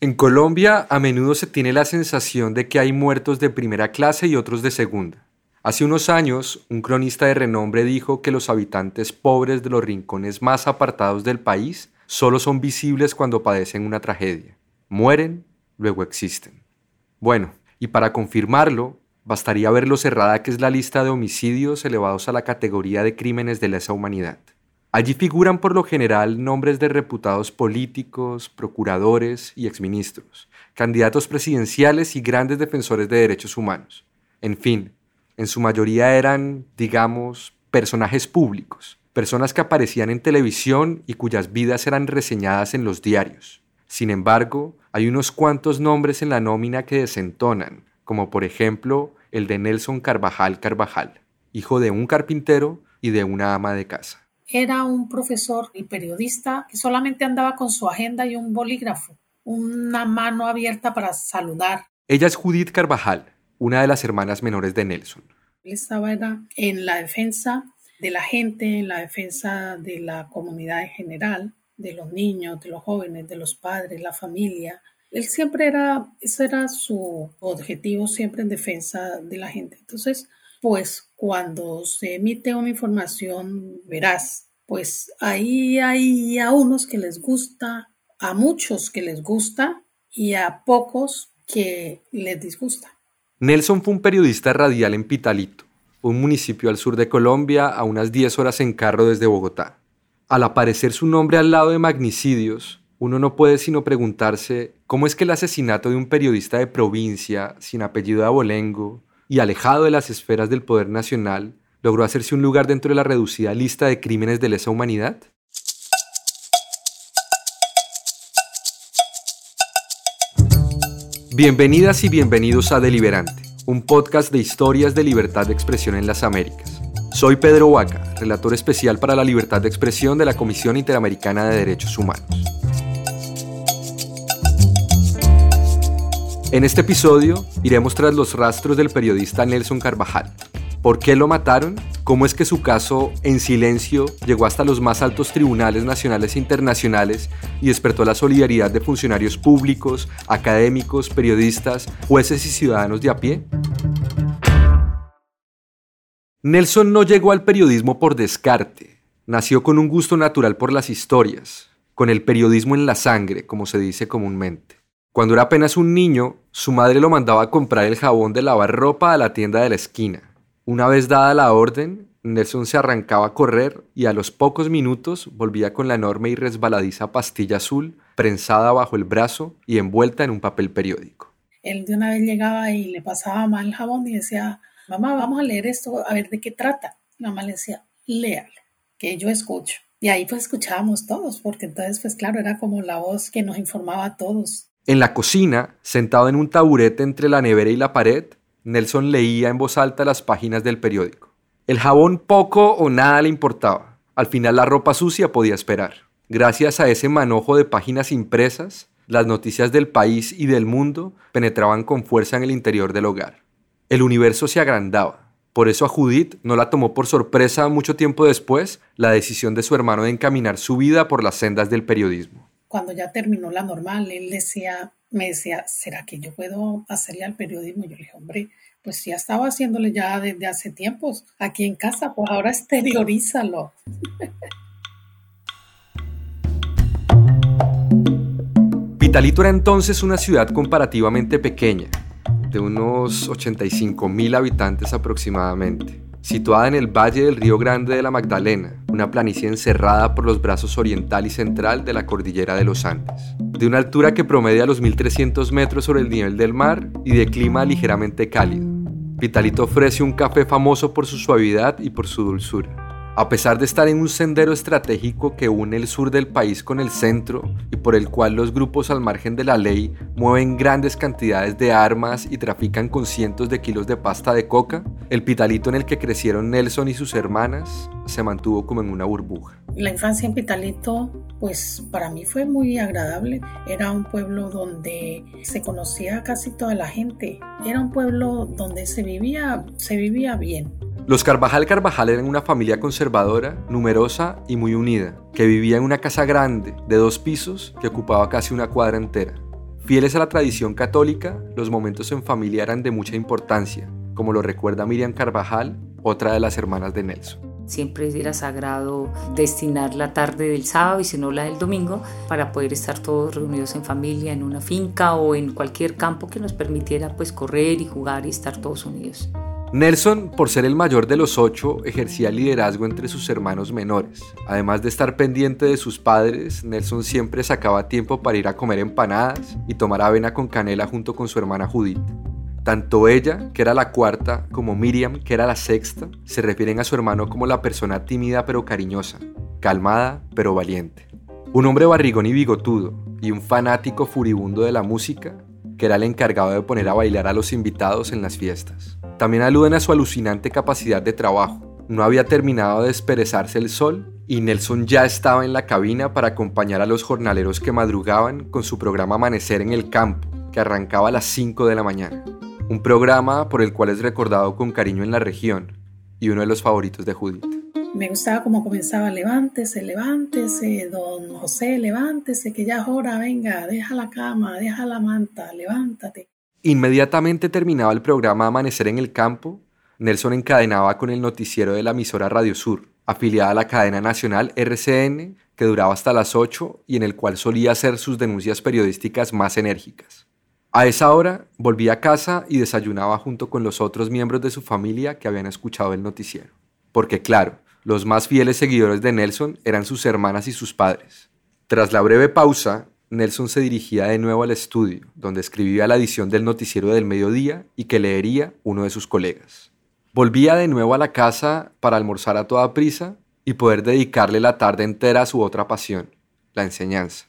En Colombia a menudo se tiene la sensación de que hay muertos de primera clase y otros de segunda. Hace unos años, un cronista de renombre dijo que los habitantes pobres de los rincones más apartados del país solo son visibles cuando padecen una tragedia. Mueren, luego existen. Bueno, y para confirmarlo, bastaría ver lo cerrada que es la lista de homicidios elevados a la categoría de crímenes de lesa humanidad. Allí figuran por lo general nombres de reputados políticos, procuradores y exministros, candidatos presidenciales y grandes defensores de derechos humanos. En fin, en su mayoría eran, digamos, personajes públicos, personas que aparecían en televisión y cuyas vidas eran reseñadas en los diarios. Sin embargo, hay unos cuantos nombres en la nómina que desentonan, como por ejemplo el de Nelson Carvajal Carvajal, hijo de un carpintero y de una ama de casa era un profesor y periodista que solamente andaba con su agenda y un bolígrafo, una mano abierta para saludar. Ella es Judith Carvajal, una de las hermanas menores de Nelson. Él estaba en la defensa de la gente, en la defensa de la comunidad en general, de los niños, de los jóvenes, de los padres, la familia. Él siempre era, ese era su objetivo, siempre en defensa de la gente. Entonces, pues cuando se emite una información veraz, pues ahí hay a unos que les gusta, a muchos que les gusta y a pocos que les disgusta. Nelson fue un periodista radial en Pitalito, un municipio al sur de Colombia a unas 10 horas en carro desde Bogotá. Al aparecer su nombre al lado de magnicidios, uno no puede sino preguntarse cómo es que el asesinato de un periodista de provincia sin apellido de abolengo y alejado de las esferas del poder nacional, logró hacerse un lugar dentro de la reducida lista de crímenes de lesa humanidad? Bienvenidas y bienvenidos a Deliberante, un podcast de historias de libertad de expresión en las Américas. Soy Pedro Huaca, relator especial para la libertad de expresión de la Comisión Interamericana de Derechos Humanos. En este episodio iremos tras los rastros del periodista Nelson Carvajal. ¿Por qué lo mataron? ¿Cómo es que su caso, en silencio, llegó hasta los más altos tribunales nacionales e internacionales y despertó la solidaridad de funcionarios públicos, académicos, periodistas, jueces y ciudadanos de a pie? Nelson no llegó al periodismo por descarte. Nació con un gusto natural por las historias, con el periodismo en la sangre, como se dice comúnmente. Cuando era apenas un niño, su madre lo mandaba a comprar el jabón de lavar ropa a la tienda de la esquina. Una vez dada la orden, Nelson se arrancaba a correr y a los pocos minutos volvía con la enorme y resbaladiza pastilla azul prensada bajo el brazo y envuelta en un papel periódico. Él de una vez llegaba y le pasaba mal el jabón y decía, mamá, vamos a leer esto, a ver de qué trata. La mamá le decía, léalo, que yo escucho. Y ahí pues escuchábamos todos, porque entonces pues claro, era como la voz que nos informaba a todos en la cocina, sentado en un taburete entre la nevera y la pared, Nelson leía en voz alta las páginas del periódico. El jabón poco o nada le importaba. Al final la ropa sucia podía esperar. Gracias a ese manojo de páginas impresas, las noticias del país y del mundo penetraban con fuerza en el interior del hogar. El universo se agrandaba. Por eso a Judith no la tomó por sorpresa mucho tiempo después la decisión de su hermano de encaminar su vida por las sendas del periodismo cuando ya terminó la normal, él decía, me decía, ¿será que yo puedo hacerle al periodismo? Yo le dije, hombre, pues ya estaba haciéndole ya desde hace tiempos aquí en casa, pues ahora exteriorízalo. Vitalito era entonces una ciudad comparativamente pequeña, de unos 85 mil habitantes aproximadamente situada en el valle del Río Grande de la Magdalena, una planicie encerrada por los brazos oriental y central de la cordillera de los Andes, de una altura que promedia los 1300 metros sobre el nivel del mar y de clima ligeramente cálido. Vitalito ofrece un café famoso por su suavidad y por su dulzura. A pesar de estar en un sendero estratégico que une el sur del país con el centro y por el cual los grupos al margen de la ley mueven grandes cantidades de armas y trafican con cientos de kilos de pasta de coca, el pitalito en el que crecieron Nelson y sus hermanas se mantuvo como en una burbuja. La infancia en Pitalito, pues para mí fue muy agradable. Era un pueblo donde se conocía casi toda la gente. Era un pueblo donde se vivía, se vivía bien. Los Carvajal Carvajal eran una familia conservadora, numerosa y muy unida, que vivía en una casa grande de dos pisos que ocupaba casi una cuadra entera. Fieles a la tradición católica, los momentos en familia eran de mucha importancia, como lo recuerda Miriam Carvajal, otra de las hermanas de Nelson. Siempre era sagrado destinar la tarde del sábado y si no la del domingo para poder estar todos reunidos en familia en una finca o en cualquier campo que nos permitiera pues correr y jugar y estar todos unidos. Nelson, por ser el mayor de los ocho, ejercía liderazgo entre sus hermanos menores. Además de estar pendiente de sus padres, Nelson siempre sacaba tiempo para ir a comer empanadas y tomar avena con canela junto con su hermana Judith. Tanto ella, que era la cuarta, como Miriam, que era la sexta, se refieren a su hermano como la persona tímida pero cariñosa, calmada pero valiente. Un hombre barrigón y bigotudo, y un fanático furibundo de la música, que era el encargado de poner a bailar a los invitados en las fiestas. También aluden a su alucinante capacidad de trabajo. No había terminado de desperezarse el sol y Nelson ya estaba en la cabina para acompañar a los jornaleros que madrugaban con su programa Amanecer en el Campo, que arrancaba a las 5 de la mañana. Un programa por el cual es recordado con cariño en la región y uno de los favoritos de Judith. Me gustaba cómo comenzaba, levántese, levántese, don José, levántese, que ya es hora, venga, deja la cama, deja la manta, levántate. Inmediatamente terminaba el programa Amanecer en el Campo, Nelson encadenaba con el noticiero de la emisora Radio Sur, afiliada a la cadena nacional RCN, que duraba hasta las 8 y en el cual solía hacer sus denuncias periodísticas más enérgicas. A esa hora volvía a casa y desayunaba junto con los otros miembros de su familia que habían escuchado el noticiero. Porque claro, los más fieles seguidores de Nelson eran sus hermanas y sus padres. Tras la breve pausa, Nelson se dirigía de nuevo al estudio, donde escribía la edición del noticiero del mediodía y que leería uno de sus colegas. Volvía de nuevo a la casa para almorzar a toda prisa y poder dedicarle la tarde entera a su otra pasión, la enseñanza.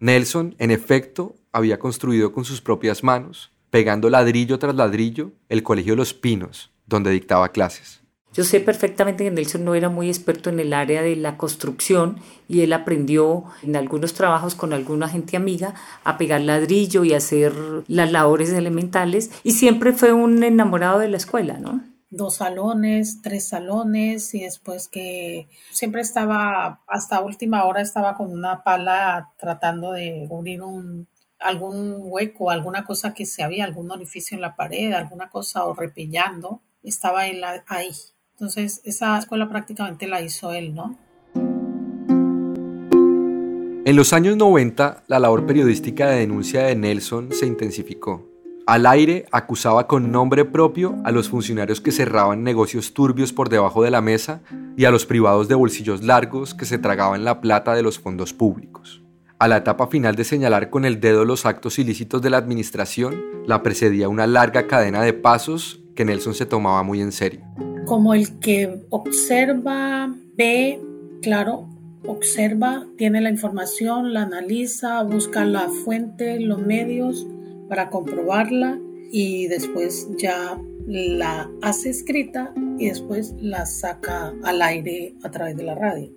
Nelson, en efecto, había construido con sus propias manos, pegando ladrillo tras ladrillo, el Colegio Los Pinos, donde dictaba clases. Yo sé perfectamente que Nelson no era muy experto en el área de la construcción y él aprendió en algunos trabajos con alguna gente amiga a pegar ladrillo y hacer las labores elementales y siempre fue un enamorado de la escuela, ¿no? Dos salones, tres salones y después que siempre estaba, hasta última hora estaba con una pala tratando de cubrir un, algún hueco, alguna cosa que se había, algún orificio en la pared, alguna cosa o repillando, estaba él ahí. Entonces, esa escuela prácticamente la hizo él, ¿no? En los años 90, la labor periodística de denuncia de Nelson se intensificó. Al aire acusaba con nombre propio a los funcionarios que cerraban negocios turbios por debajo de la mesa y a los privados de bolsillos largos que se tragaban la plata de los fondos públicos. A la etapa final de señalar con el dedo los actos ilícitos de la administración, la precedía una larga cadena de pasos que Nelson se tomaba muy en serio como el que observa, ve, claro, observa, tiene la información, la analiza, busca la fuente, los medios para comprobarla y después ya la hace escrita y después la saca al aire a través de la radio.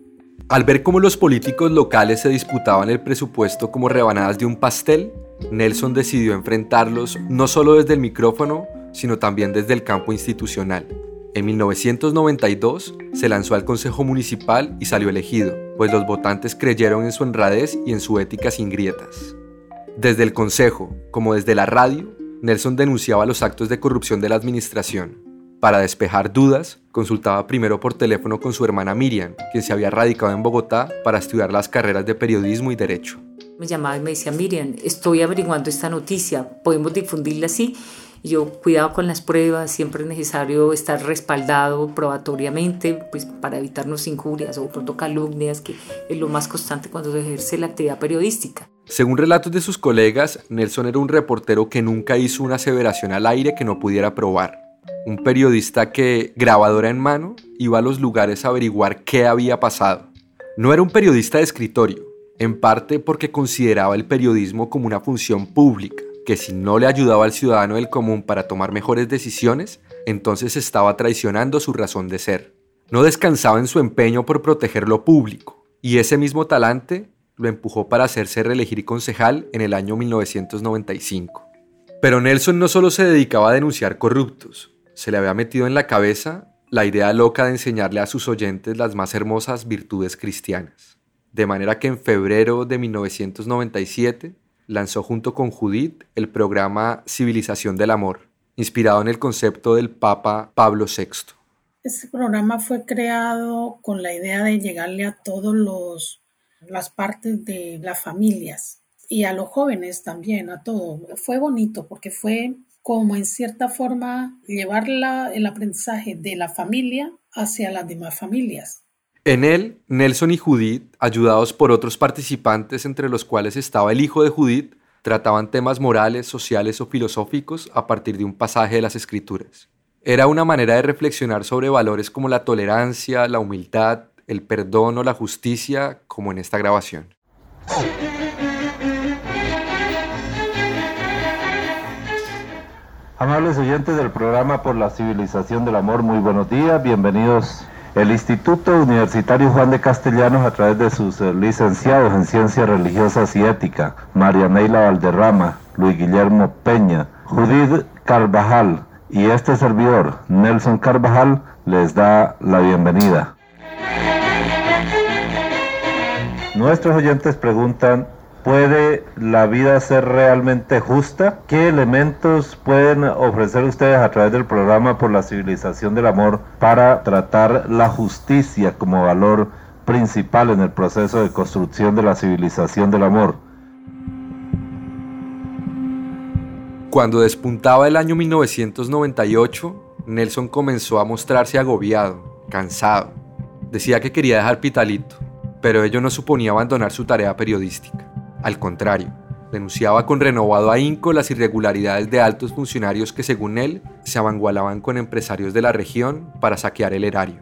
Al ver cómo los políticos locales se disputaban el presupuesto como rebanadas de un pastel, Nelson decidió enfrentarlos no solo desde el micrófono, sino también desde el campo institucional. En 1992 se lanzó al Consejo Municipal y salió elegido, pues los votantes creyeron en su honradez y en su ética sin grietas. Desde el Consejo, como desde la radio, Nelson denunciaba los actos de corrupción de la administración. Para despejar dudas, consultaba primero por teléfono con su hermana Miriam, quien se había radicado en Bogotá para estudiar las carreras de periodismo y derecho. Me llamaba y me decía, Miriam, estoy averiguando esta noticia, ¿podemos difundirla así? Yo cuidado con las pruebas, siempre es necesario estar respaldado probatoriamente pues, para evitarnos injurias o pronto calumnias, que es lo más constante cuando se ejerce la actividad periodística. Según relatos de sus colegas, Nelson era un reportero que nunca hizo una aseveración al aire que no pudiera probar. Un periodista que, grabadora en mano, iba a los lugares a averiguar qué había pasado. No era un periodista de escritorio, en parte porque consideraba el periodismo como una función pública que si no le ayudaba al ciudadano del común para tomar mejores decisiones, entonces estaba traicionando su razón de ser. No descansaba en su empeño por proteger lo público, y ese mismo talante lo empujó para hacerse reelegir concejal en el año 1995. Pero Nelson no solo se dedicaba a denunciar corruptos, se le había metido en la cabeza la idea loca de enseñarle a sus oyentes las más hermosas virtudes cristianas. De manera que en febrero de 1997 lanzó junto con Judith el programa Civilización del Amor, inspirado en el concepto del Papa Pablo VI. Este programa fue creado con la idea de llegarle a todos los las partes de las familias y a los jóvenes también, a todo. Fue bonito porque fue como en cierta forma llevar el aprendizaje de la familia hacia las demás familias. En él, Nelson y Judith, ayudados por otros participantes entre los cuales estaba el hijo de Judith, trataban temas morales, sociales o filosóficos a partir de un pasaje de las escrituras. Era una manera de reflexionar sobre valores como la tolerancia, la humildad, el perdón o la justicia, como en esta grabación. Amables oyentes del programa por la civilización del amor, muy buenos días, bienvenidos. El Instituto Universitario Juan de Castellanos, a través de sus eh, licenciados en Ciencias Religiosas y Ética, María Neila Valderrama, Luis Guillermo Peña, Judith Carvajal y este servidor, Nelson Carvajal, les da la bienvenida. Nuestros oyentes preguntan ¿Puede la vida ser realmente justa? ¿Qué elementos pueden ofrecer ustedes a través del programa por la civilización del amor para tratar la justicia como valor principal en el proceso de construcción de la civilización del amor? Cuando despuntaba el año 1998, Nelson comenzó a mostrarse agobiado, cansado. Decía que quería dejar Pitalito, pero ello no suponía abandonar su tarea periodística. Al contrario, denunciaba con renovado ahínco las irregularidades de altos funcionarios que, según él, se avangualaban con empresarios de la región para saquear el erario.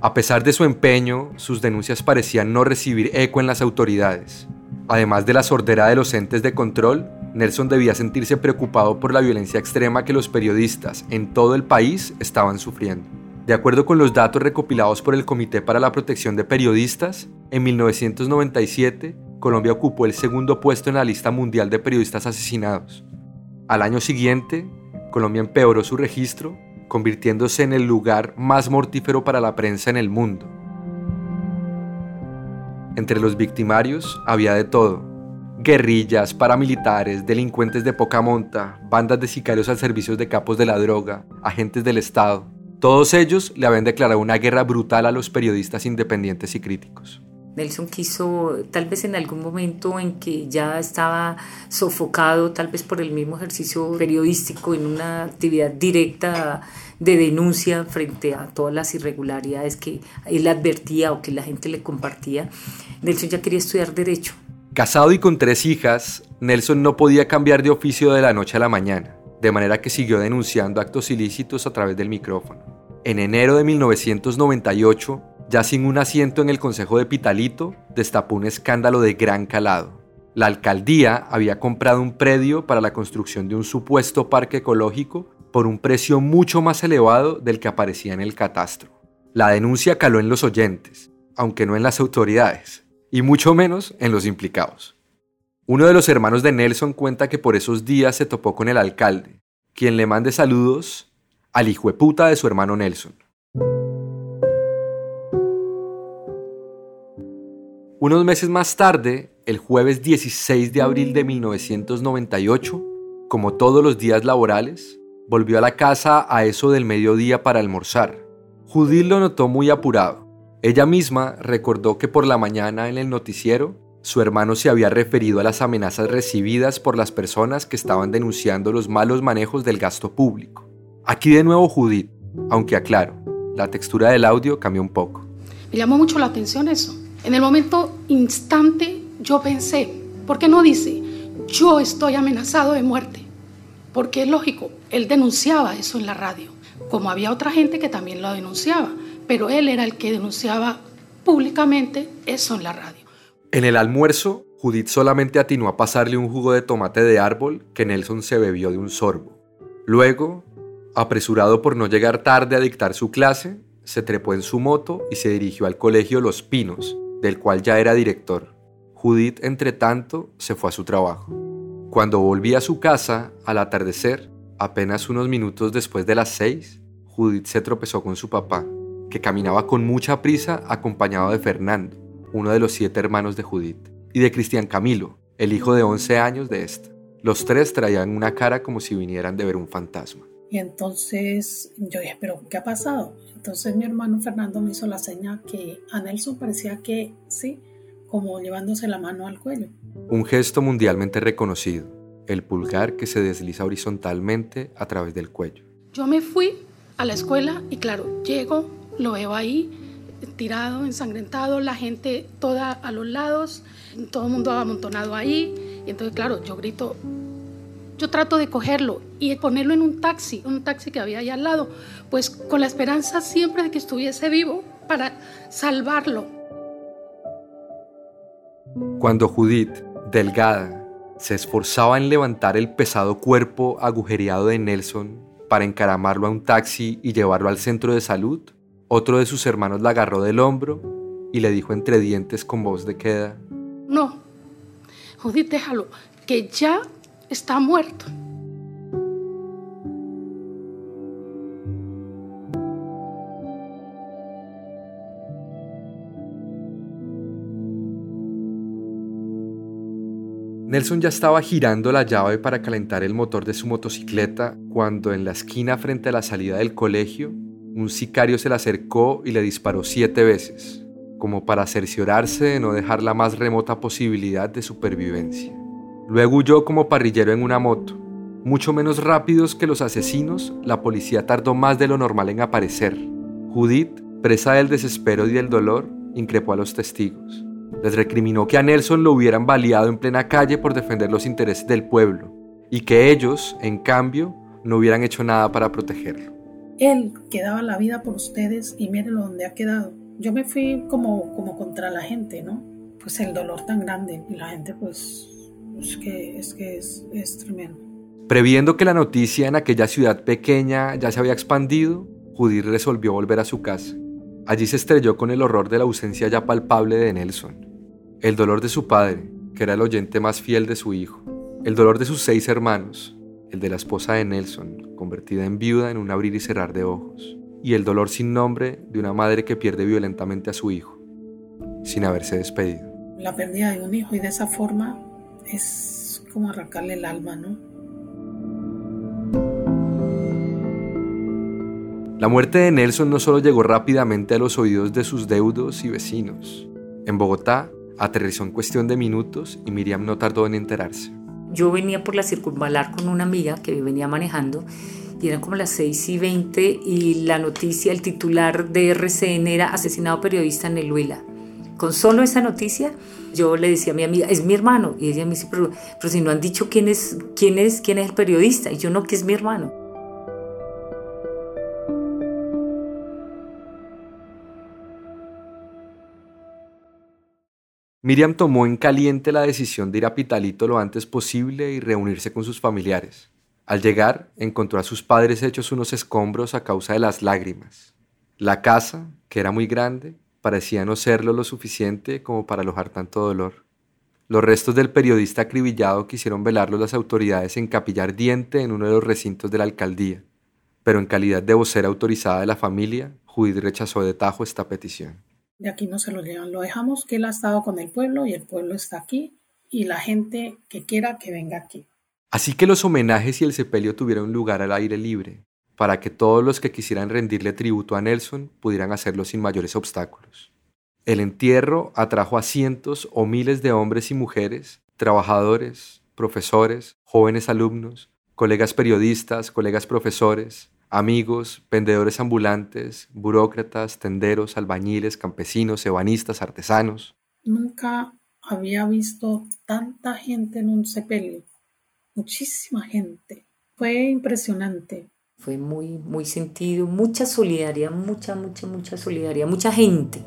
A pesar de su empeño, sus denuncias parecían no recibir eco en las autoridades. Además de la sordera de los entes de control, Nelson debía sentirse preocupado por la violencia extrema que los periodistas en todo el país estaban sufriendo. De acuerdo con los datos recopilados por el Comité para la Protección de Periodistas, en 1997 Colombia ocupó el segundo puesto en la lista mundial de periodistas asesinados. Al año siguiente, Colombia empeoró su registro, convirtiéndose en el lugar más mortífero para la prensa en el mundo. Entre los victimarios había de todo. Guerrillas, paramilitares, delincuentes de poca monta, bandas de sicarios al servicio de capos de la droga, agentes del Estado. Todos ellos le habían declarado una guerra brutal a los periodistas independientes y críticos. Nelson quiso, tal vez en algún momento en que ya estaba sofocado, tal vez por el mismo ejercicio periodístico, en una actividad directa de denuncia frente a todas las irregularidades que él advertía o que la gente le compartía, Nelson ya quería estudiar derecho. Casado y con tres hijas, Nelson no podía cambiar de oficio de la noche a la mañana, de manera que siguió denunciando actos ilícitos a través del micrófono. En enero de 1998, ya sin un asiento en el Consejo de Pitalito, destapó un escándalo de gran calado. La alcaldía había comprado un predio para la construcción de un supuesto parque ecológico por un precio mucho más elevado del que aparecía en el catastro. La denuncia caló en los oyentes, aunque no en las autoridades, y mucho menos en los implicados. Uno de los hermanos de Nelson cuenta que por esos días se topó con el alcalde, quien le mande saludos al hijueputa de su hermano Nelson. Unos meses más tarde, el jueves 16 de abril de 1998, como todos los días laborales, volvió a la casa a eso del mediodía para almorzar. Judith lo notó muy apurado. Ella misma recordó que por la mañana en el noticiero su hermano se había referido a las amenazas recibidas por las personas que estaban denunciando los malos manejos del gasto público. Aquí de nuevo Judith, aunque aclaro, la textura del audio cambió un poco. Me llamó mucho la atención eso en el momento instante yo pensé, ¿por qué no dice, yo estoy amenazado de muerte? Porque es lógico, él denunciaba eso en la radio, como había otra gente que también lo denunciaba, pero él era el que denunciaba públicamente eso en la radio. En el almuerzo, Judith solamente atinó a pasarle un jugo de tomate de árbol que Nelson se bebió de un sorbo. Luego, apresurado por no llegar tarde a dictar su clase, se trepó en su moto y se dirigió al colegio Los Pinos, del cual ya era director. Judith, entre tanto, se fue a su trabajo. Cuando volvía a su casa, al atardecer, apenas unos minutos después de las seis, Judith se tropezó con su papá, que caminaba con mucha prisa acompañado de Fernando, uno de los siete hermanos de Judith, y de Cristian Camilo, el hijo de 11 años de esta. Los tres traían una cara como si vinieran de ver un fantasma. Y entonces yo dije, pero ¿qué ha pasado? Entonces mi hermano Fernando me hizo la seña que a Nelson parecía que sí, como llevándose la mano al cuello. Un gesto mundialmente reconocido, el pulgar que se desliza horizontalmente a través del cuello. Yo me fui a la escuela y claro, llego, lo veo ahí, tirado, ensangrentado, la gente toda a los lados, todo el mundo amontonado ahí. Y entonces, claro, yo grito, yo trato de cogerlo y ponerlo en un taxi, un taxi que había ahí al lado, pues con la esperanza siempre de que estuviese vivo para salvarlo. Cuando Judith, delgada, se esforzaba en levantar el pesado cuerpo agujereado de Nelson para encaramarlo a un taxi y llevarlo al centro de salud, otro de sus hermanos la agarró del hombro y le dijo entre dientes con voz de queda, No, Judith, déjalo, que ya está muerto. Nelson ya estaba girando la llave para calentar el motor de su motocicleta cuando en la esquina frente a la salida del colegio, un sicario se le acercó y le disparó siete veces, como para cerciorarse de no dejar la más remota posibilidad de supervivencia. Luego huyó como parrillero en una moto. Mucho menos rápidos que los asesinos, la policía tardó más de lo normal en aparecer. Judith, presa del desespero y del dolor, increpó a los testigos. Les recriminó que a Nelson lo hubieran baleado en plena calle por defender los intereses del pueblo y que ellos, en cambio, no hubieran hecho nada para protegerlo. Él quedaba la vida por ustedes y mírenlo donde ha quedado. Yo me fui como, como contra la gente, ¿no? Pues el dolor tan grande y la gente pues es que es, que es, es tremendo. Previendo que la noticia en aquella ciudad pequeña ya se había expandido, Judith resolvió volver a su casa. Allí se estrelló con el horror de la ausencia ya palpable de Nelson el dolor de su padre, que era el oyente más fiel de su hijo, el dolor de sus seis hermanos, el de la esposa de Nelson, convertida en viuda en un abrir y cerrar de ojos, y el dolor sin nombre de una madre que pierde violentamente a su hijo, sin haberse despedido. La pérdida de un hijo y de esa forma es como arrancarle el alma, ¿no? La muerte de Nelson no solo llegó rápidamente a los oídos de sus deudos y vecinos. En Bogotá, Aterrizó en cuestión de minutos y Miriam no tardó en enterarse. Yo venía por la circunvalar con una amiga que venía manejando y eran como las 6 y 20 y la noticia, el titular de RCN era asesinado periodista en el Huila. Con solo esa noticia, yo le decía a mi amiga, es mi hermano. Y ella me dice, pero, pero si no han dicho quién es, quién, es, quién es el periodista. Y yo no, que es mi hermano. Miriam tomó en caliente la decisión de ir a Pitalito lo antes posible y reunirse con sus familiares. Al llegar, encontró a sus padres hechos unos escombros a causa de las lágrimas. La casa, que era muy grande, parecía no serlo lo suficiente como para alojar tanto dolor. Los restos del periodista acribillado quisieron velarlo las autoridades en capilla ardiente en uno de los recintos de la alcaldía, pero en calidad de vocera autorizada de la familia, Judith rechazó de tajo esta petición de aquí no se lo llevan, lo dejamos que él ha estado con el pueblo y el pueblo está aquí y la gente que quiera que venga aquí. Así que los homenajes y el sepelio tuvieron lugar al aire libre, para que todos los que quisieran rendirle tributo a Nelson pudieran hacerlo sin mayores obstáculos. El entierro atrajo a cientos o miles de hombres y mujeres, trabajadores, profesores, jóvenes alumnos, colegas periodistas, colegas profesores, amigos, vendedores ambulantes, burócratas, tenderos, albañiles, campesinos, ebanistas, artesanos. Nunca había visto tanta gente en un sepelio, muchísima gente. Fue impresionante. Fue muy, muy sentido, mucha solidaridad, mucha, mucha, mucha solidaridad, mucha gente.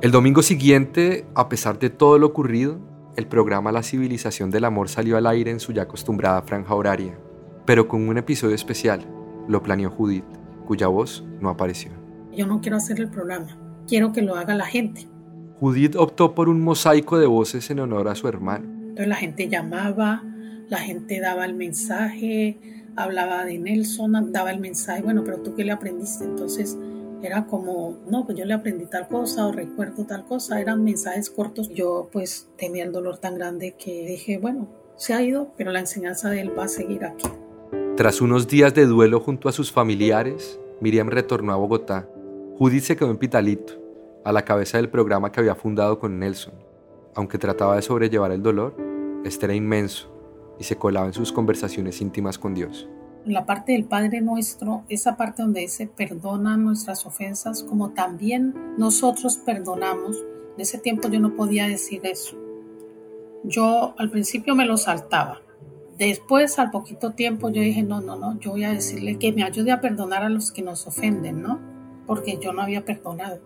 El domingo siguiente, a pesar de todo lo ocurrido, el programa La civilización del amor salió al aire en su ya acostumbrada franja horaria, pero con un episodio especial. Lo planeó Judith, cuya voz no apareció. Yo no quiero hacer el programa, quiero que lo haga la gente. Judith optó por un mosaico de voces en honor a su hermano. Entonces la gente llamaba, la gente daba el mensaje, hablaba de Nelson, daba el mensaje, bueno, pero tú qué le aprendiste. Entonces Era como, no, pues yo le aprendí tal cosa o recuerdo tal cosa, eran mensajes cortos. Yo pues tenía el dolor tan grande que dije, bueno, se ha ido, pero la enseñanza de él va a seguir aquí. Tras unos días de duelo junto a sus familiares, Miriam retornó a Bogotá. Judith se quedó en Pitalito, a la cabeza del programa que había fundado con Nelson. Aunque trataba de sobrellevar el dolor, este era inmenso y se colaba en sus conversaciones íntimas con Dios. La parte del Padre Nuestro, esa parte donde dice perdona nuestras ofensas, como también nosotros perdonamos. En ese tiempo yo no podía decir eso. Yo al principio me lo saltaba. Después, al poquito tiempo, yo dije, no, no, no, yo voy a decirle que me ayude a perdonar a los que nos ofenden, ¿no? Porque yo no había perdonado.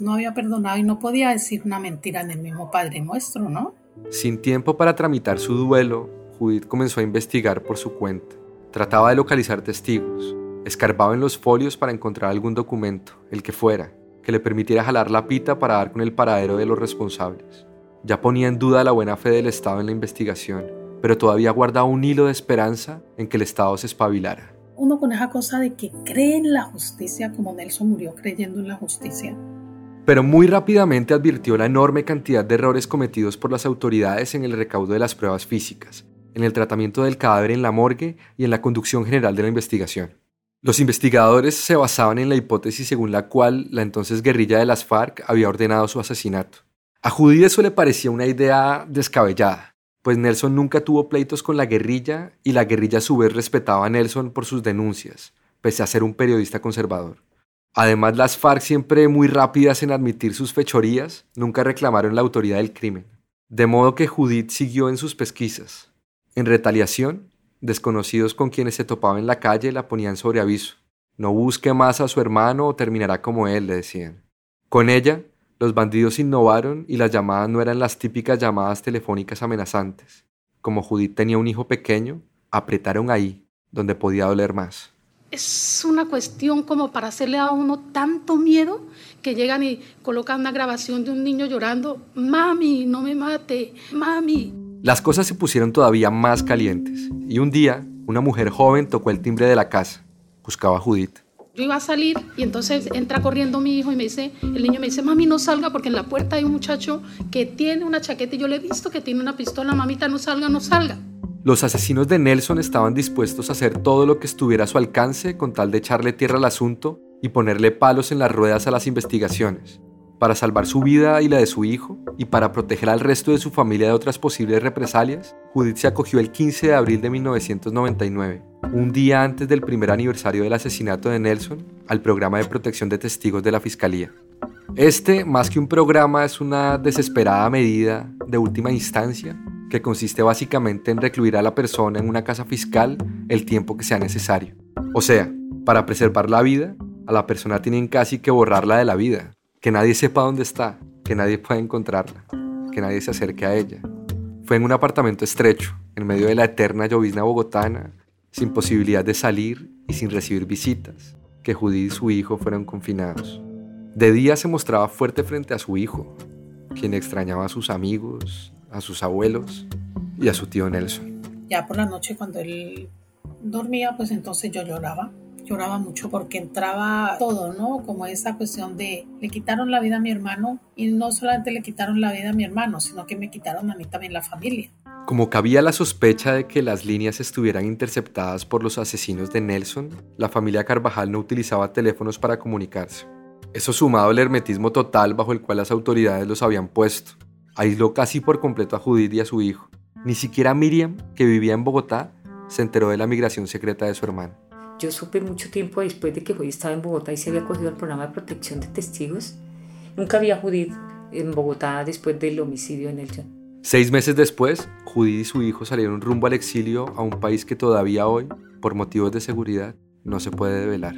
No había perdonado y no podía decir una mentira en el mismo Padre Nuestro, ¿no? Sin tiempo para tramitar su duelo, Judith comenzó a investigar por su cuenta. Trataba de localizar testigos. Escarbaba en los folios para encontrar algún documento, el que fuera, que le permitiera jalar la pita para dar con el paradero de los responsables. Ya ponía en duda la buena fe del Estado en la investigación, pero todavía guardaba un hilo de esperanza en que el Estado se espabilara. Uno con esa cosa de que cree en la justicia como Nelson murió creyendo en la justicia. Pero muy rápidamente advirtió la enorme cantidad de errores cometidos por las autoridades en el recaudo de las pruebas físicas, en el tratamiento del cadáver en la morgue y en la conducción general de la investigación. Los investigadores se basaban en la hipótesis según la cual la entonces guerrilla de las FARC había ordenado su asesinato. A Judy eso le parecía una idea descabellada, pues Nelson nunca tuvo pleitos con la guerrilla y la guerrilla a su vez respetaba a Nelson por sus denuncias, pese a ser un periodista conservador. Además, las FARC, siempre muy rápidas en admitir sus fechorías, nunca reclamaron la autoridad del crimen. De modo que Judith siguió en sus pesquisas. En retaliación, desconocidos con quienes se topaba en la calle la ponían sobre aviso. No busque más a su hermano o terminará como él, le decían. Con ella, los bandidos innovaron y las llamadas no eran las típicas llamadas telefónicas amenazantes. Como Judith tenía un hijo pequeño, apretaron ahí, donde podía doler más. Es una cuestión como para hacerle a uno tanto miedo que llegan y colocan una grabación de un niño llorando, mami, no me mate, mami. Las cosas se pusieron todavía más calientes y un día una mujer joven tocó el timbre de la casa. Buscaba a Judith. Yo iba a salir y entonces entra corriendo mi hijo y me dice, el niño me dice, mami, no salga porque en la puerta hay un muchacho que tiene una chaqueta y yo le he visto que tiene una pistola, mamita, no salga, no salga. Los asesinos de Nelson estaban dispuestos a hacer todo lo que estuviera a su alcance con tal de echarle tierra al asunto y ponerle palos en las ruedas a las investigaciones. Para salvar su vida y la de su hijo, y para proteger al resto de su familia de otras posibles represalias, Judith se acogió el 15 de abril de 1999, un día antes del primer aniversario del asesinato de Nelson, al programa de protección de testigos de la Fiscalía. Este, más que un programa, es una desesperada medida de última instancia que consiste básicamente en recluir a la persona en una casa fiscal el tiempo que sea necesario. O sea, para preservar la vida, a la persona tienen casi que borrarla de la vida, que nadie sepa dónde está, que nadie pueda encontrarla, que nadie se acerque a ella. Fue en un apartamento estrecho, en medio de la eterna llovizna bogotana, sin posibilidad de salir y sin recibir visitas, que Judy y su hijo fueron confinados. De día se mostraba fuerte frente a su hijo, quien extrañaba a sus amigos, a sus abuelos y a su tío Nelson. Ya por la noche cuando él dormía, pues entonces yo lloraba lloraba mucho porque entraba todo, ¿no? Como esa cuestión de le quitaron la vida a mi hermano y no solamente le quitaron la vida a mi hermano, sino que me quitaron a mí también la familia. Como cabía la sospecha de que las líneas estuvieran interceptadas por los asesinos de Nelson, la familia Carvajal no utilizaba teléfonos para comunicarse. Eso sumado al hermetismo total bajo el cual las autoridades los habían puesto, aisló casi por completo a Judith y a su hijo. Ni siquiera Miriam, que vivía en Bogotá, se enteró de la migración secreta de su hermano. Yo supe mucho tiempo después de que Judith estaba en Bogotá y se había acogido al programa de protección de testigos. Nunca había Judith en Bogotá después del homicidio de Nelson. Seis meses después, Judith y su hijo salieron rumbo al exilio a un país que todavía hoy, por motivos de seguridad, no se puede develar.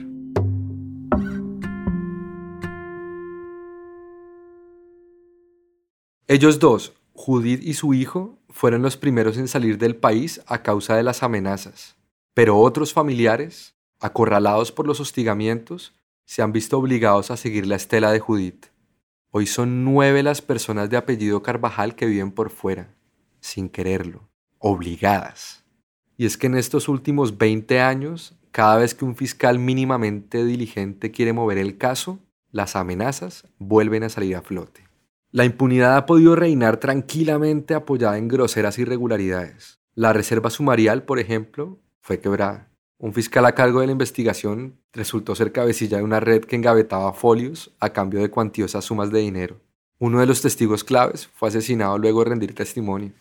Ellos dos, Judith y su hijo, fueron los primeros en salir del país a causa de las amenazas. Pero otros familiares, acorralados por los hostigamientos, se han visto obligados a seguir la estela de Judith. Hoy son nueve las personas de apellido Carvajal que viven por fuera, sin quererlo, obligadas. Y es que en estos últimos 20 años, cada vez que un fiscal mínimamente diligente quiere mover el caso, las amenazas vuelven a salir a flote. La impunidad ha podido reinar tranquilamente apoyada en groseras irregularidades. La reserva sumarial, por ejemplo, fue quebrada. Un fiscal a cargo de la investigación resultó ser cabecilla de una red que engavetaba folios a cambio de cuantiosas sumas de dinero. Uno de los testigos claves fue asesinado luego de rendir testimonio.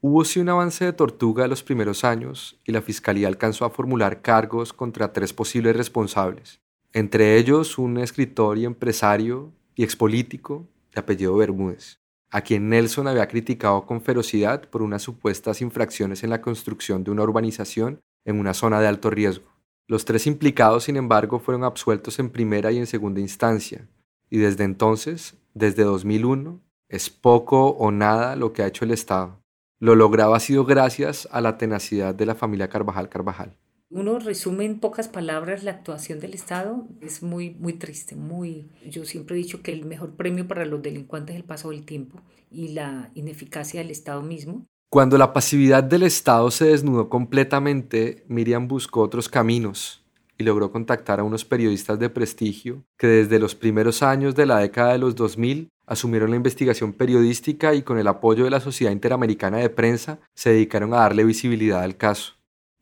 Hubo sí un avance de tortuga en los primeros años y la fiscalía alcanzó a formular cargos contra tres posibles responsables, entre ellos un escritor y empresario y expolítico de apellido Bermúdez, a quien Nelson había criticado con ferocidad por unas supuestas infracciones en la construcción de una urbanización en una zona de alto riesgo. Los tres implicados, sin embargo, fueron absueltos en primera y en segunda instancia, y desde entonces, desde 2001, es poco o nada lo que ha hecho el Estado. Lo logrado ha sido gracias a la tenacidad de la familia Carvajal Carvajal. Uno resume en pocas palabras la actuación del Estado, es muy, muy triste, muy... Yo siempre he dicho que el mejor premio para los delincuentes es el paso del tiempo y la ineficacia del Estado mismo. Cuando la pasividad del Estado se desnudó completamente, Miriam buscó otros caminos y logró contactar a unos periodistas de prestigio que desde los primeros años de la década de los 2000 asumieron la investigación periodística y con el apoyo de la Sociedad Interamericana de Prensa se dedicaron a darle visibilidad al caso.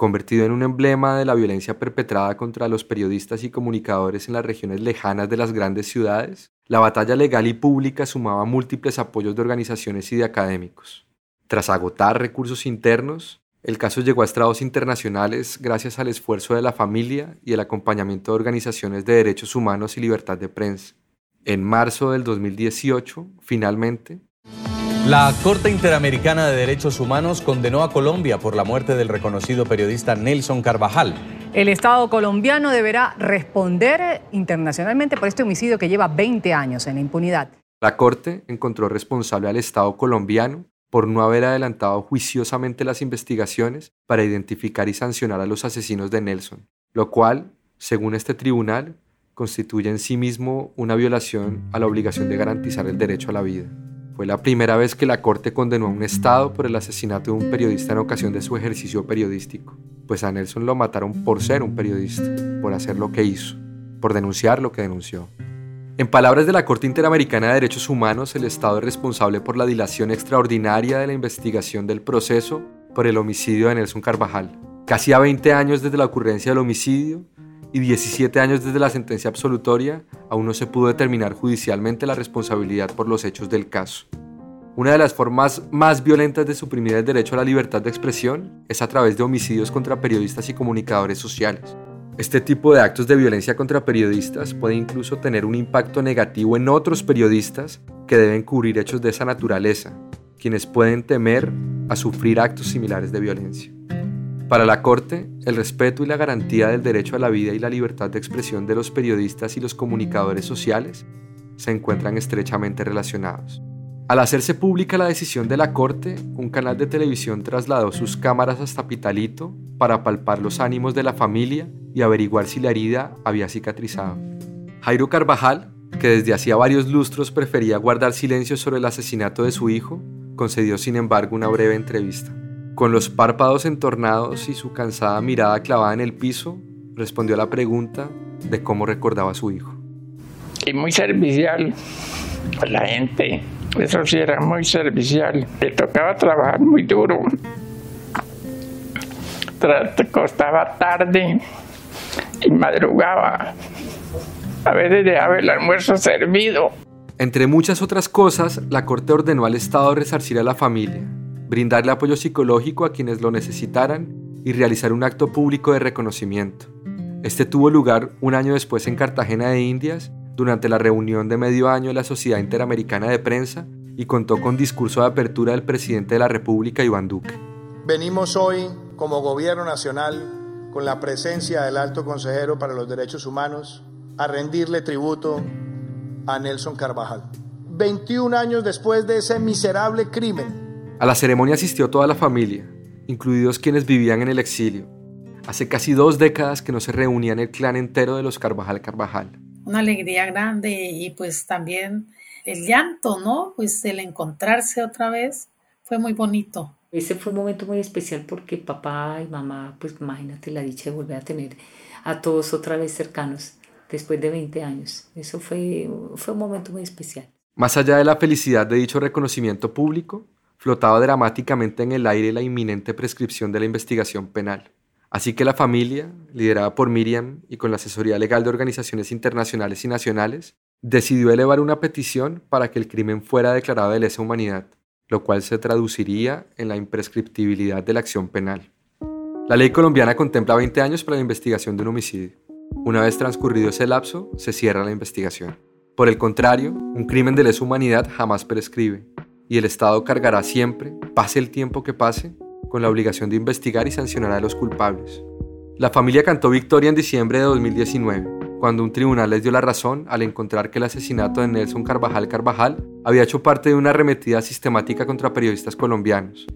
Convertido en un emblema de la violencia perpetrada contra los periodistas y comunicadores en las regiones lejanas de las grandes ciudades, la batalla legal y pública sumaba múltiples apoyos de organizaciones y de académicos. Tras agotar recursos internos, el caso llegó a estrados internacionales gracias al esfuerzo de la familia y el acompañamiento de organizaciones de derechos humanos y libertad de prensa. En marzo del 2018, finalmente, la Corte Interamericana de Derechos Humanos condenó a Colombia por la muerte del reconocido periodista Nelson Carvajal. El Estado colombiano deberá responder internacionalmente por este homicidio que lleva 20 años en la impunidad. La Corte encontró responsable al Estado colombiano por no haber adelantado juiciosamente las investigaciones para identificar y sancionar a los asesinos de Nelson, lo cual, según este tribunal, constituye en sí mismo una violación a la obligación de garantizar el derecho a la vida. Fue la primera vez que la Corte condenó a un Estado por el asesinato de un periodista en ocasión de su ejercicio periodístico, pues a Nelson lo mataron por ser un periodista, por hacer lo que hizo, por denunciar lo que denunció. En palabras de la Corte Interamericana de Derechos Humanos, el Estado es responsable por la dilación extraordinaria de la investigación del proceso por el homicidio de Nelson Carvajal. Casi a 20 años desde la ocurrencia del homicidio y 17 años desde la sentencia absolutoria, aún no se pudo determinar judicialmente la responsabilidad por los hechos del caso. Una de las formas más violentas de suprimir el derecho a la libertad de expresión es a través de homicidios contra periodistas y comunicadores sociales. Este tipo de actos de violencia contra periodistas puede incluso tener un impacto negativo en otros periodistas que deben cubrir hechos de esa naturaleza, quienes pueden temer a sufrir actos similares de violencia. Para la Corte, el respeto y la garantía del derecho a la vida y la libertad de expresión de los periodistas y los comunicadores sociales se encuentran estrechamente relacionados. Al hacerse pública la decisión de la Corte, un canal de televisión trasladó sus cámaras hasta Pitalito para palpar los ánimos de la familia y averiguar si la herida había cicatrizado. Jairo Carvajal, que desde hacía varios lustros prefería guardar silencio sobre el asesinato de su hijo, concedió sin embargo una breve entrevista. Con los párpados entornados y su cansada mirada clavada en el piso, respondió a la pregunta de cómo recordaba a su hijo. Y muy servicial la gente, eso sí era muy servicial. Le tocaba trabajar muy duro. Te costaba tarde y madrugaba. A veces dejaba el almuerzo servido. Entre muchas otras cosas, la Corte ordenó al Estado resarcir a la familia, brindarle apoyo psicológico a quienes lo necesitaran y realizar un acto público de reconocimiento. Este tuvo lugar un año después en Cartagena de Indias, durante la reunión de medio año de la Sociedad Interamericana de Prensa, y contó con discurso de apertura del presidente de la República, Iván Duque. Venimos hoy, como Gobierno Nacional, con la presencia del alto consejero para los derechos humanos, a rendirle tributo a Nelson Carvajal. 21 años después de ese miserable crimen. A la ceremonia asistió toda la familia, incluidos quienes vivían en el exilio. Hace casi dos décadas que no se reunían el clan entero de los Carvajal Carvajal. Una alegría grande y pues también el llanto, ¿no? Pues el encontrarse otra vez fue muy bonito Ese fue un momento muy especial porque papá y mamá, pues imagínate la dicha de volver a tener a todos otra vez cercanos después de 20 años. Eso fue, fue un momento muy especial. Más allá de la felicidad de dicho reconocimiento público, flotaba dramáticamente en el aire la inminente prescripción de la investigación penal. Así que la familia, liderada por Miriam y con la asesoría legal de organizaciones internacionales y nacionales, decidió elevar una petición para que el crimen fuera declarado de lesa humanidad, lo cual se traduciría en la imprescriptibilidad de la acción penal. La ley colombiana contempla 20 años para la investigación de un homicidio. Una vez transcurrido ese lapso, se cierra la investigación. Por el contrario, un crimen de lesa humanidad jamás prescribe, y el Estado cargará siempre, pase el tiempo que pase, con la obligación de investigar y sancionar a los culpables. La familia cantó victoria en diciembre de 2019, cuando un tribunal les dio la razón al encontrar que el asesinato de Nelson Carvajal Carvajal había hecho parte de una arremetida sistemática contra periodistas colombianos.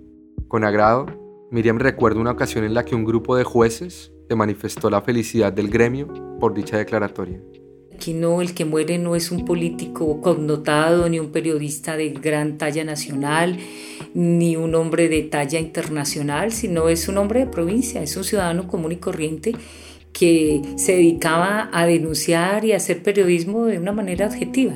Con agrado, Miriam recuerda una ocasión en la que un grupo de jueces le manifestó la felicidad del gremio por dicha declaratoria. Aquí no, el que muere no es un político connotado, ni un periodista de gran talla nacional, ni un hombre de talla internacional, sino es un hombre de provincia, es un ciudadano común y corriente que se dedicaba a denunciar y a hacer periodismo de una manera objetiva.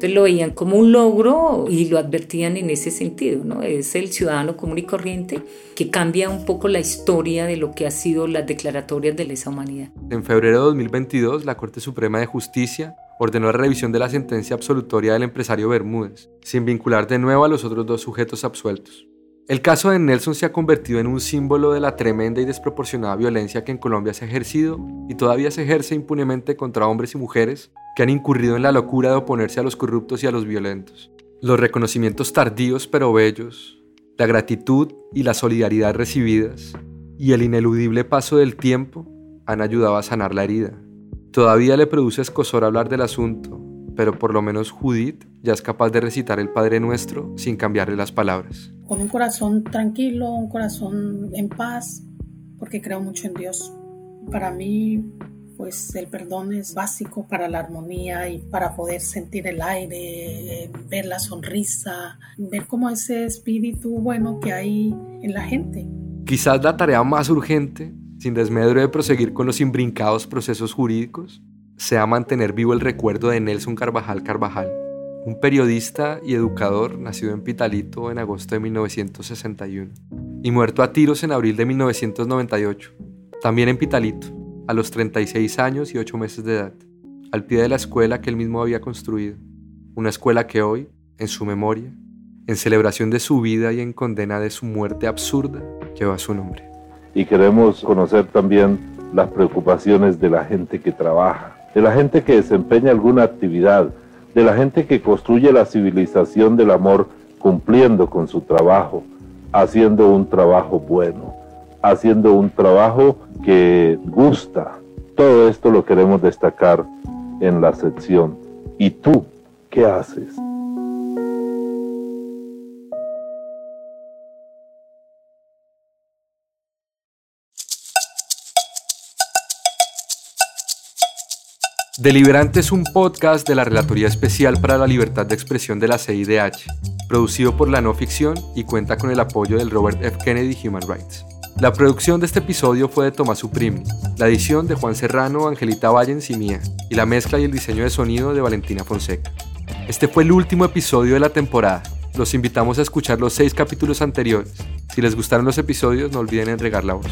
Entonces lo veían como un logro y lo advertían en ese sentido, ¿no? Es el ciudadano común y corriente que cambia un poco la historia de lo que ha sido las declaratorias de lesa humanidad. En febrero de 2022, la Corte Suprema de Justicia ordenó la revisión de la sentencia absolutoria del empresario Bermúdez, sin vincular de nuevo a los otros dos sujetos absueltos. El caso de Nelson se ha convertido en un símbolo de la tremenda y desproporcionada violencia que en Colombia se ha ejercido y todavía se ejerce impunemente contra hombres y mujeres que han incurrido en la locura de oponerse a los corruptos y a los violentos. Los reconocimientos tardíos pero bellos, la gratitud y la solidaridad recibidas y el ineludible paso del tiempo han ayudado a sanar la herida. Todavía le produce escosor hablar del asunto, pero por lo menos Judith ya es capaz de recitar el Padre Nuestro sin cambiarle las palabras. Con un corazón tranquilo, un corazón en paz, porque creo mucho en Dios. Para mí pues el perdón es básico para la armonía y para poder sentir el aire, ver la sonrisa, ver cómo ese espíritu bueno que hay en la gente. Quizás la tarea más urgente, sin desmedro de proseguir con los imbrincados procesos jurídicos, sea mantener vivo el recuerdo de Nelson Carvajal Carvajal, un periodista y educador nacido en Pitalito en agosto de 1961 y muerto a tiros en abril de 1998, también en Pitalito a los 36 años y 8 meses de edad, al pie de la escuela que él mismo había construido, una escuela que hoy, en su memoria, en celebración de su vida y en condena de su muerte absurda, lleva su nombre. Y queremos conocer también las preocupaciones de la gente que trabaja, de la gente que desempeña alguna actividad, de la gente que construye la civilización del amor cumpliendo con su trabajo, haciendo un trabajo bueno haciendo un trabajo que gusta. Todo esto lo queremos destacar en la sección. ¿Y tú qué haces? Deliberante es un podcast de la Relatoría Especial para la Libertad de Expresión de la CIDH, producido por la no ficción y cuenta con el apoyo del Robert F. Kennedy Human Rights. La producción de este episodio fue de Tomás Suprimi, la edición de Juan Serrano, Angelita Vallens y mía, y la mezcla y el diseño de sonido de Valentina Fonseca. Este fue el último episodio de la temporada. Los invitamos a escuchar los seis capítulos anteriores. Si les gustaron los episodios, no olviden entregar la voz.